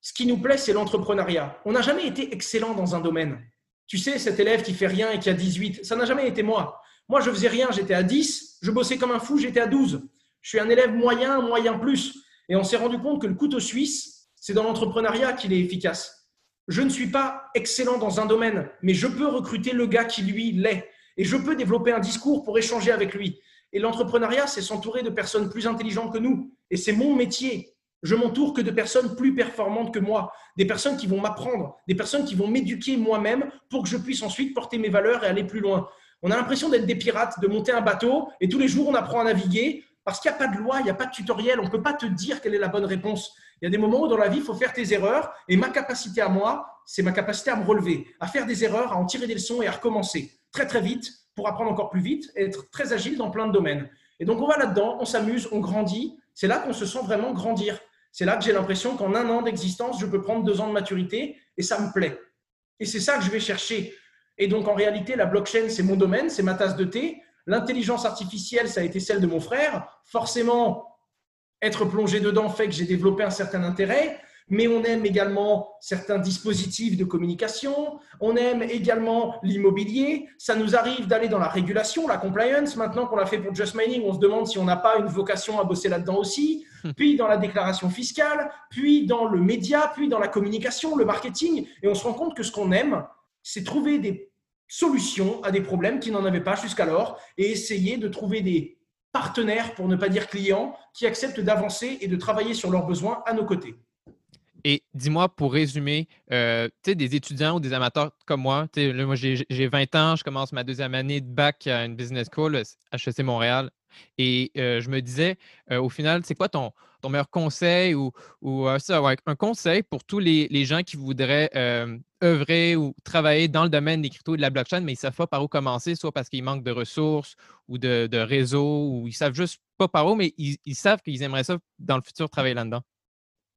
S2: ce qui nous plaît, c'est l'entrepreneuriat. On n'a jamais été excellent dans un domaine. Tu sais, cet élève qui fait rien et qui a 18, ça n'a jamais été moi. Moi, je faisais rien, j'étais à 10, je bossais comme un fou, j'étais à 12. Je suis un élève moyen, moyen plus. Et on s'est rendu compte que le couteau suisse, c'est dans l'entrepreneuriat qu'il est efficace. Je ne suis pas excellent dans un domaine, mais je peux recruter le gars qui lui l'est. Et je peux développer un discours pour échanger avec lui. Et l'entrepreneuriat, c'est s'entourer de personnes plus intelligentes que nous. Et c'est mon métier. Je m'entoure que de personnes plus performantes que moi, des personnes qui vont m'apprendre, des personnes qui vont m'éduquer moi-même pour que je puisse ensuite porter mes valeurs et aller plus loin. On a l'impression d'être des pirates, de monter un bateau et tous les jours on apprend à naviguer parce qu'il n'y a pas de loi, il n'y a pas de tutoriel, on ne peut pas te dire quelle est la bonne réponse. Il y a des moments où dans la vie, il faut faire tes erreurs et ma capacité à moi, c'est ma capacité à me relever, à faire des erreurs, à en tirer des leçons et à recommencer très très vite pour apprendre encore plus vite et être très agile dans plein de domaines. Et donc on va là-dedans, on s'amuse, on grandit. C'est là qu'on se sent vraiment grandir. C'est là que j'ai l'impression qu'en un an d'existence, je peux prendre deux ans de maturité et ça me plaît. Et c'est ça que je vais chercher. Et donc en réalité, la blockchain, c'est mon domaine, c'est ma tasse de thé. L'intelligence artificielle, ça a été celle de mon frère. Forcément, être plongé dedans fait que j'ai développé un certain intérêt mais on aime également certains dispositifs de communication, on aime également l'immobilier, ça nous arrive d'aller dans la régulation, la compliance, maintenant qu'on l'a fait pour Just Mining, on se demande si on n'a pas une vocation à bosser là-dedans aussi, puis dans la déclaration fiscale, puis dans le média, puis dans la communication, le marketing, et on se rend compte que ce qu'on aime, c'est trouver des solutions à des problèmes qui n'en avaient pas jusqu'alors et essayer de trouver des partenaires, pour ne pas dire clients, qui acceptent d'avancer et de travailler sur leurs besoins à nos côtés.
S1: Et dis-moi, pour résumer, euh, tu sais, des étudiants ou des amateurs comme moi, tu sais, là, moi j'ai j'ai 20 ans, je commence ma deuxième année de bac à une business school, HEC Montréal, et euh, je me disais, euh, au final, c'est quoi ton, meilleur conseil ou, ou euh, ça, un conseil pour tous les, les gens qui voudraient euh, œuvrer ou travailler dans le domaine des cryptos et de la blockchain, mais ils ne savent pas par où commencer, soit parce qu'ils manquent de ressources ou de, de réseau, ou ils savent juste pas par où, mais ils, ils savent qu'ils aimeraient ça dans le futur travailler là-dedans.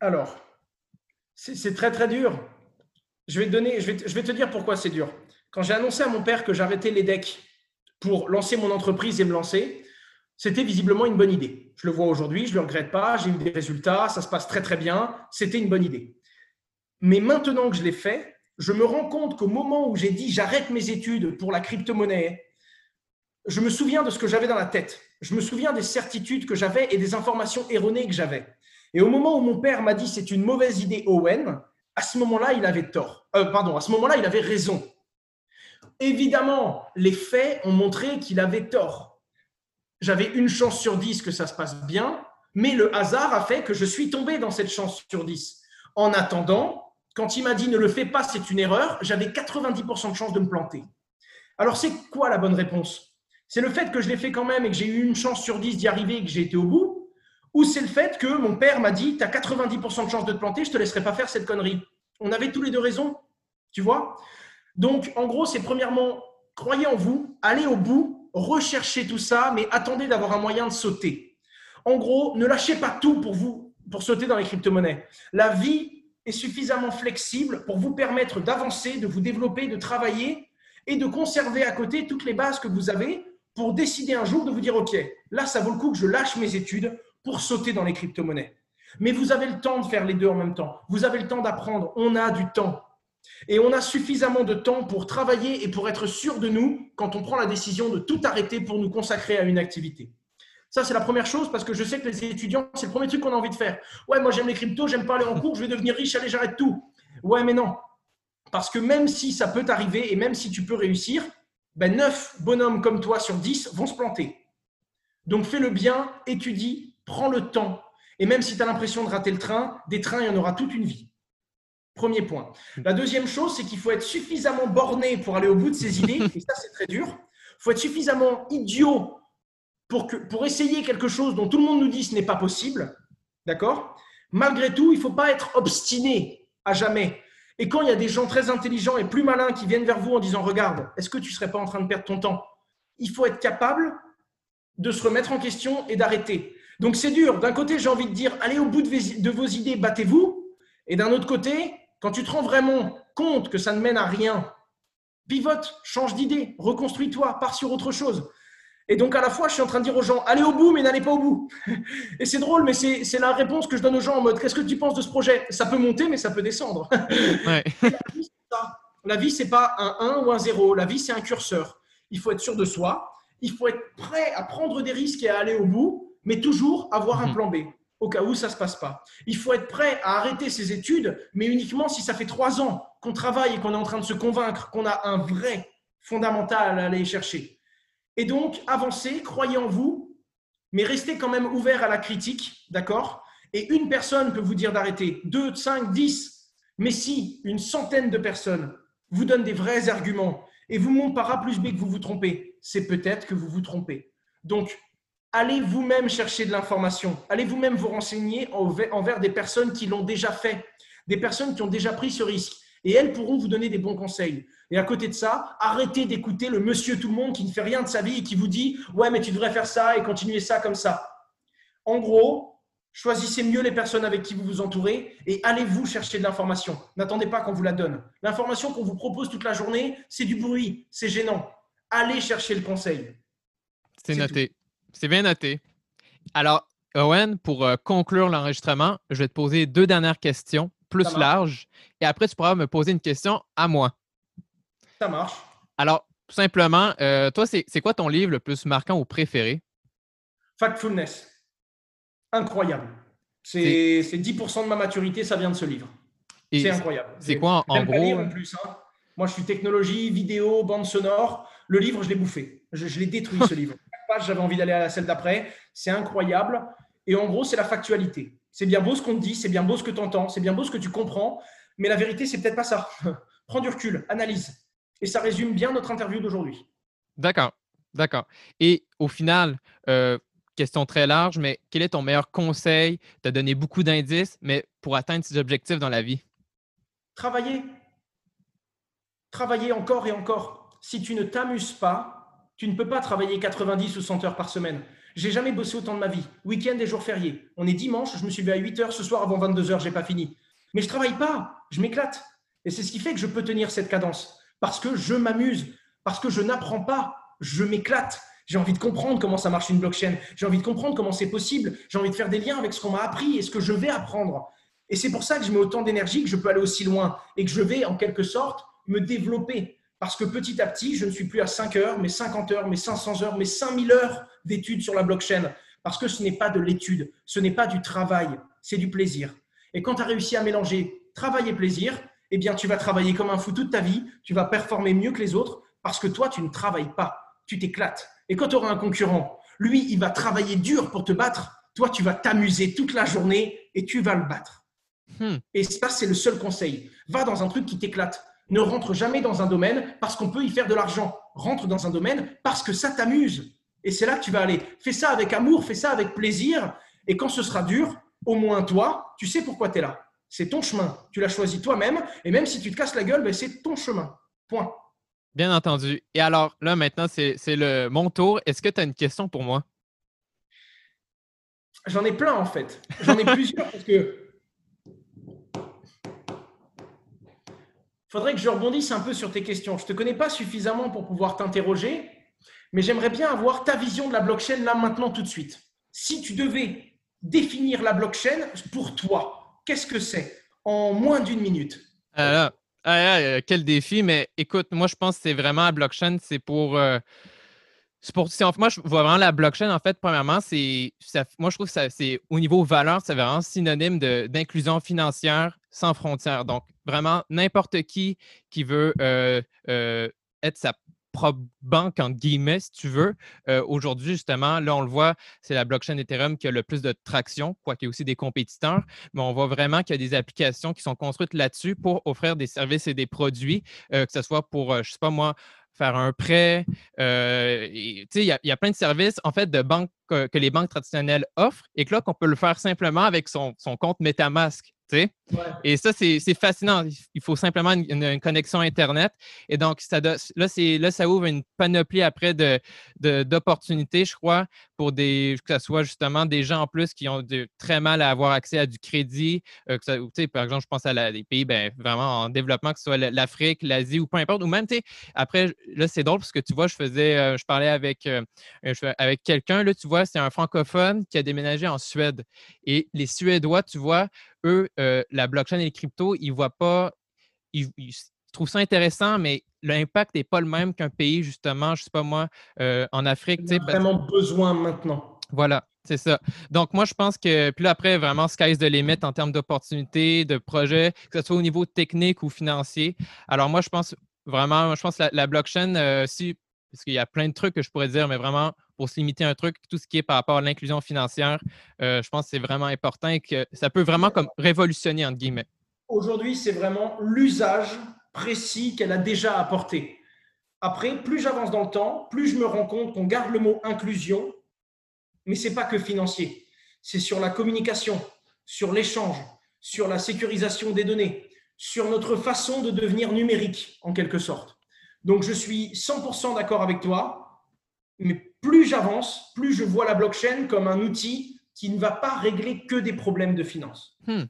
S2: Alors, c'est très très dur. Je vais, te donner, je vais te dire pourquoi c'est dur. Quand j'ai annoncé à mon père que j'arrêtais les decks pour lancer mon entreprise et me lancer, c'était visiblement une bonne idée. Je le vois aujourd'hui, je ne le regrette pas, j'ai eu des résultats, ça se passe très très bien, c'était une bonne idée. Mais maintenant que je l'ai fait, je me rends compte qu'au moment où j'ai dit j'arrête mes études pour la crypto-monnaie, je me souviens de ce que j'avais dans la tête. je me souviens des certitudes que j'avais et des informations erronées que j'avais. Et au moment où mon père m'a dit c'est une mauvaise idée, Owen, à ce moment-là, il avait tort. Euh, pardon, à ce moment-là, il avait raison. Évidemment, les faits ont montré qu'il avait tort. J'avais une chance sur dix que ça se passe bien, mais le hasard a fait que je suis tombé dans cette chance sur dix. En attendant, quand il m'a dit ne le fais pas, c'est une erreur, j'avais 90% de chance de me planter. Alors, c'est quoi la bonne réponse? C'est le fait que je l'ai fait quand même et que j'ai eu une chance sur 10 d'y arriver et que j'ai été au bout Ou c'est le fait que mon père m'a dit tu as 90% de chance de te planter, je ne te laisserai pas faire cette connerie On avait tous les deux raison, tu vois? Donc, en gros, c'est premièrement, croyez en vous, allez au bout, recherchez tout ça, mais attendez d'avoir un moyen de sauter. En gros, ne lâchez pas tout pour vous, pour sauter dans les crypto-monnaies. La vie est suffisamment flexible pour vous permettre d'avancer, de vous développer, de travailler et de conserver à côté toutes les bases que vous avez pour décider un jour de vous dire, OK, là, ça vaut le coup que je lâche mes études pour sauter dans les crypto-monnaies. Mais vous avez le temps de faire les deux en même temps. Vous avez le temps d'apprendre. On a du temps. Et on a suffisamment de temps pour travailler et pour être sûr de nous quand on prend la décision de tout arrêter pour nous consacrer à une activité. Ça, c'est la première chose parce que je sais que les étudiants, c'est le premier truc qu'on a envie de faire. Ouais, moi j'aime les cryptos, j'aime pas aller en cours, je vais devenir riche, allez, j'arrête tout. Ouais, mais non. Parce que même si ça peut arriver et même si tu peux réussir, ben 9 bonhommes comme toi sur 10 vont se planter. Donc fais le bien, étudie, prends le temps. Et même si tu as l'impression de rater le train, des trains, il y en aura toute une vie. Premier point. La deuxième chose, c'est qu'il faut être suffisamment borné pour aller au bout de ses idées, et ça c'est très dur. Il faut être suffisamment idiot pour, que, pour essayer quelque chose dont tout le monde nous dit ce n'est pas possible. D'accord? Malgré tout, il ne faut pas être obstiné à jamais. Et quand il y a des gens très intelligents et plus malins qui viennent vers vous en disant Regarde, est-ce que tu ne serais pas en train de perdre ton temps? Il faut être capable de se remettre en question et d'arrêter. Donc c'est dur. D'un côté, j'ai envie de dire Allez au bout de vos idées, battez-vous. Et d'un autre côté, quand tu te rends vraiment compte que ça ne mène à rien, pivote, change d'idée, reconstruis-toi, pars sur autre chose. Et donc, à la fois, je suis en train de dire aux gens, allez au bout, mais n'allez pas au bout. Et c'est drôle, mais c'est la réponse que je donne aux gens en mode, qu'est-ce que tu penses de ce projet? Ça peut monter, mais ça peut descendre. La vie, c'est pas un 1 ou un 0. La vie, c'est un curseur. Il faut être sûr de soi. Il faut être prêt à prendre des risques et à aller au bout, mais toujours avoir un mhm. plan B au cas où ça ne se passe pas. Il faut être prêt à arrêter ses études, mais uniquement si ça fait trois ans qu'on travaille et qu'on est en train de se convaincre qu'on a un vrai fondamental à aller chercher. Et donc, avancez, croyez en vous, mais restez quand même ouvert à la critique, d'accord? Et une personne peut vous dire d'arrêter, deux, cinq, dix, mais si une centaine de personnes vous donnent des vrais arguments et vous montrent par A plus B que vous vous trompez, c'est peut-être que vous vous trompez. Donc, allez vous-même chercher de l'information, allez vous-même vous renseigner envers des personnes qui l'ont déjà fait, des personnes qui ont déjà pris ce risque, et elles pourront vous donner des bons conseils. Et à côté de ça, arrêtez d'écouter le monsieur tout le monde qui ne fait rien de sa vie et qui vous dit Ouais, mais tu devrais faire ça et continuer ça comme ça. En gros, choisissez mieux les personnes avec qui vous vous entourez et allez-vous chercher de l'information. N'attendez pas qu'on vous la donne. L'information qu'on vous propose toute la journée, c'est du bruit, c'est gênant. Allez chercher le conseil.
S1: C'est noté. C'est bien noté. Alors, Owen, pour euh, conclure l'enregistrement, je vais te poser deux dernières questions plus larges et après, tu pourras me poser une question à moi.
S2: Ça marche.
S1: Alors, tout simplement, euh, toi, c'est quoi ton livre le plus marquant ou préféré?
S2: Factfulness. Incroyable. C'est 10% de ma maturité, ça vient de ce livre. C'est incroyable.
S1: C'est quoi en, gros?
S2: en plus, hein. Moi, je suis technologie, vidéo, bande sonore. Le livre, je l'ai bouffé. Je, l'ai détruit, ce livre. J'avais envie d'aller à la celle d'après. C'est incroyable. Et en gros, c'est la factualité. C'est bien beau ce qu'on te dit, c'est bien beau ce que tu entends, c'est bien beau ce que tu comprends, mais la vérité, c'est peut-être pas ça. Prends du recul, analyse. Et ça résume bien notre interview d'aujourd'hui.
S1: D'accord, d'accord. Et au final, euh, question très large, mais quel est ton meilleur conseil? Tu as donné beaucoup d'indices, mais pour atteindre ces objectifs dans la vie?
S2: Travailler. Travailler encore et encore. Si tu ne t'amuses pas, tu ne peux pas travailler 90 ou 100 heures par semaine. J'ai jamais bossé autant de ma vie. Week-end et jours fériés. On est dimanche, je me suis levé à 8 heures ce soir avant 22 heures, j'ai pas fini. Mais je travaille pas, je m'éclate. Et c'est ce qui fait que je peux tenir cette cadence parce que je m'amuse, parce que je n'apprends pas, je m'éclate. J'ai envie de comprendre comment ça marche une blockchain. J'ai envie de comprendre comment c'est possible. J'ai envie de faire des liens avec ce qu'on m'a appris et ce que je vais apprendre. Et c'est pour ça que je mets autant d'énergie, que je peux aller aussi loin et que je vais en quelque sorte me développer. Parce que petit à petit, je ne suis plus à 5 heures, mais 50 heures, mais 500 heures, mais 5000 heures d'études sur la blockchain parce que ce n'est pas de l'étude, ce n'est pas du travail, c'est du plaisir. Et quand tu as réussi à mélanger travail et plaisir, eh bien, tu vas travailler comme un fou toute ta vie, tu vas performer mieux que les autres parce que toi, tu ne travailles pas, tu t'éclates. Et quand tu auras un concurrent, lui, il va travailler dur pour te battre, toi, tu vas t'amuser toute la journée et tu vas le battre. Hmm. Et ça, c'est le seul conseil. Va dans un truc qui t'éclate. Ne rentre jamais dans un domaine parce qu'on peut y faire de l'argent. Rentre dans un domaine parce que ça t'amuse. Et c'est là que tu vas aller. Fais ça avec amour, fais ça avec plaisir. Et quand ce sera dur, au moins toi, tu sais pourquoi tu es là. C'est ton chemin. Tu l'as choisi toi-même. Et même si tu te casses la gueule, ben, c'est ton chemin. Point.
S1: Bien entendu. Et alors, là, maintenant, c'est le mon tour. Est-ce que tu as une question pour moi?
S2: J'en ai plein, en fait. J'en ai plusieurs parce que. Faudrait que je rebondisse un peu sur tes questions. Je ne te connais pas suffisamment pour pouvoir t'interroger, mais j'aimerais bien avoir ta vision de la blockchain là, maintenant, tout de suite. Si tu devais définir la blockchain pour toi, qu'est-ce que c'est en moins d'une minute?
S1: Ah, ah, quel défi, mais écoute, moi, je pense que c'est vraiment la blockchain, c'est pour. Euh, pour moi, je vois vraiment la blockchain, en fait, premièrement, c'est. Moi, je trouve que c'est au niveau valeur, c'est vraiment synonyme d'inclusion financière sans frontières. Donc, vraiment, n'importe qui qui veut euh, euh, être sa banque, entre guillemets, si tu veux. Euh, aujourd'hui, justement, là, on le voit, c'est la blockchain Ethereum qui a le plus de traction, quoiqu'il y ait aussi des compétiteurs, mais on voit vraiment qu'il y a des applications qui sont construites là-dessus pour offrir des services et des produits, que ce soit pour, je ne sais pas moi, faire un prêt. il y, y, a plein de services, en fait, de banques que, les banques traditionnelles offrent et que là, qu'on peut le faire simplement avec son, son compte MetaMask. Et ça, c'est fascinant. Il faut simplement une, connexion Internet. Et donc, ça là, là, ça ouvre une panoplie après d'opportunités, de, je crois, pour des, que ce soit justement des gens en plus qui ont très mal à avoir accès à du crédit. Euh, par exemple, je pense à des pays ben, vraiment en développement, que ce soit l'Afrique, l'Asie ou peu importe. Ou même, après, là, c'est drôle parce que tu vois, je faisais, euh, je parlais avec, euh, avec quelqu'un, là, tu vois, c'est un francophone qui a déménagé en Suède. Et les Suédois, tu vois, euh, la blockchain et les cryptos, ils ne voient pas, ils, trouvent ça intéressant, mais l'impact n'est pas le même qu'un pays, justement, je ne sais pas moi, euh, en Afrique.
S2: Il a vraiment besoin maintenant.
S1: Voilà, c'est ça. Donc, moi, je pense que, puis là, après, vraiment, sky's the limit en termes d'opportunités, de projets, que ce soit au niveau technique ou financier. Alors, moi, je pense vraiment, je pense que la, blockchain, euh, si, parce qu'il y a plein de trucs que je pourrais dire, mais vraiment, pour se limiter à un truc, tout ce qui est par rapport à l'inclusion financière, euh, je pense que c'est vraiment important et que ça peut vraiment comme révolutionner, entre guillemets.
S2: Aujourd'hui, c'est vraiment l'usage précis qu'elle a déjà apporté. Après, plus j'avance dans le temps, plus je me rends compte qu'on garde le mot inclusion, mais ce n'est pas que financier. C'est sur la communication, sur l'échange, sur la sécurisation des données, sur notre façon de devenir numérique, en quelque sorte. Donc, je suis 100% d'accord avec toi, mais plus j'avance, plus je vois la blockchain comme un outil qui ne va pas régler que des problèmes de finance.
S1: Hmm.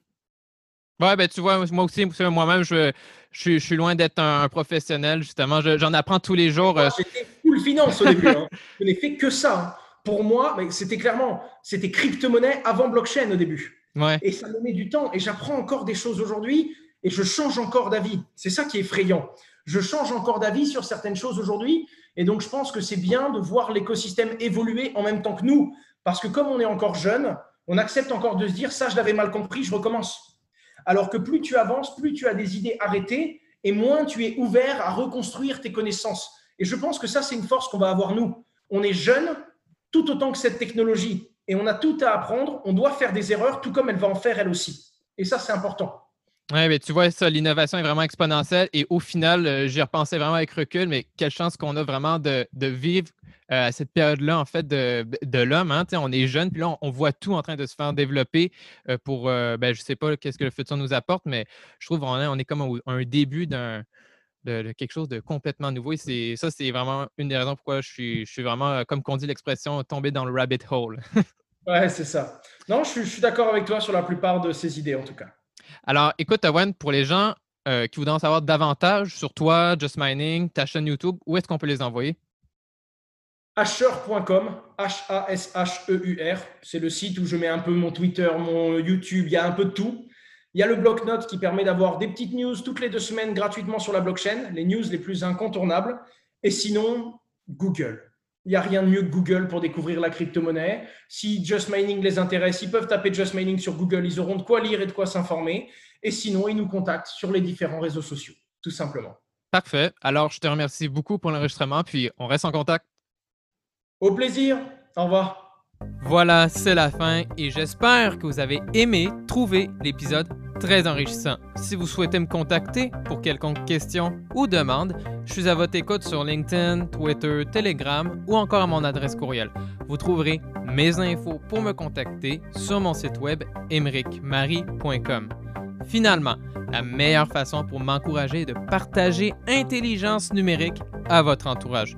S1: Ouais, ben tu vois, moi aussi, moi-même, je, je, suis loin d'être un, professionnel, justement. J'en apprends tous les jours.
S2: Euh. J'étais full finance au début. Hein. Je n'ai fait que ça. Pour moi, c'était clairement, c'était crypto-monnaie avant blockchain au début.
S1: Ouais.
S2: Et ça me met du temps. Et j'apprends encore des choses aujourd'hui et je change encore d'avis. C'est ça qui est effrayant. Je change encore d'avis sur certaines choses aujourd'hui et donc, je pense que c'est bien de voir l'écosystème évoluer en même temps que nous, parce que comme on est encore jeune, on accepte encore de se dire, ça, je l'avais mal compris, je recommence. Alors que plus tu avances, plus tu as des idées arrêtées, et moins tu es ouvert à reconstruire tes connaissances. Et je pense que ça, c'est une force qu'on va avoir nous. On est jeune tout autant que cette technologie, et on a tout à apprendre, on doit faire des erreurs, tout comme elle va en faire elle aussi. Et ça, c'est important.
S1: Oui, mais tu vois, ça, l'innovation est vraiment exponentielle et au final, euh, j'y repensais vraiment avec recul, mais quelle chance qu'on a vraiment de, vivre euh, à cette période-là, en fait, de, de l'homme. Hein, on est jeune, puis là, on, voit tout en train de se faire développer euh, pour, ben, je ne sais pas qu'est-ce que le futur nous apporte, mais je trouve qu'on est, on est comme un début d'un, de, quelque chose de complètement nouveau. Et ça, c'est vraiment une des raisons pourquoi je suis, je suis vraiment, comme qu'on dit l'expression, tombé dans le rabbit hole.
S2: ouais, c'est ça. Non, je suis d'accord avec toi sur la plupart de ces idées, en tout cas.
S1: Alors, écoute, Owen, pour les gens euh, qui voudraient en savoir davantage sur toi, Just Mining, ta chaîne YouTube, où est-ce qu'on peut les envoyer?
S2: Hasher.com, H-A-S-H-E-U-R. C'est le site où je mets un peu mon Twitter, mon YouTube, il y a un peu de tout. Il y a le bloc-notes qui permet d'avoir des petites news toutes les deux semaines gratuitement sur la blockchain, les news les plus incontournables. Et sinon, Google. Il n'y a rien de mieux que Google pour découvrir la crypto-monnaie. Si Just Mining les intéresse, ils peuvent taper Just Mining sur Google. Ils auront de quoi lire et de quoi s'informer. Et sinon, ils nous contactent sur les différents réseaux sociaux, tout simplement.
S1: Parfait. Alors, je te remercie beaucoup pour l'enregistrement, puis on reste en contact.
S2: Au plaisir. Au revoir.
S1: Voilà, c'est la fin et j'espère que vous avez aimé trouver l'épisode très enrichissant. Si vous souhaitez me contacter pour quelconque question ou demande, je suis à votre écoute sur LinkedIn, Twitter, Telegram ou encore à mon adresse courriel. Vous trouverez mes infos pour me contacter sur mon site web emericmarie.com. Finalement, la meilleure façon pour m'encourager est de partager intelligence numérique à votre entourage.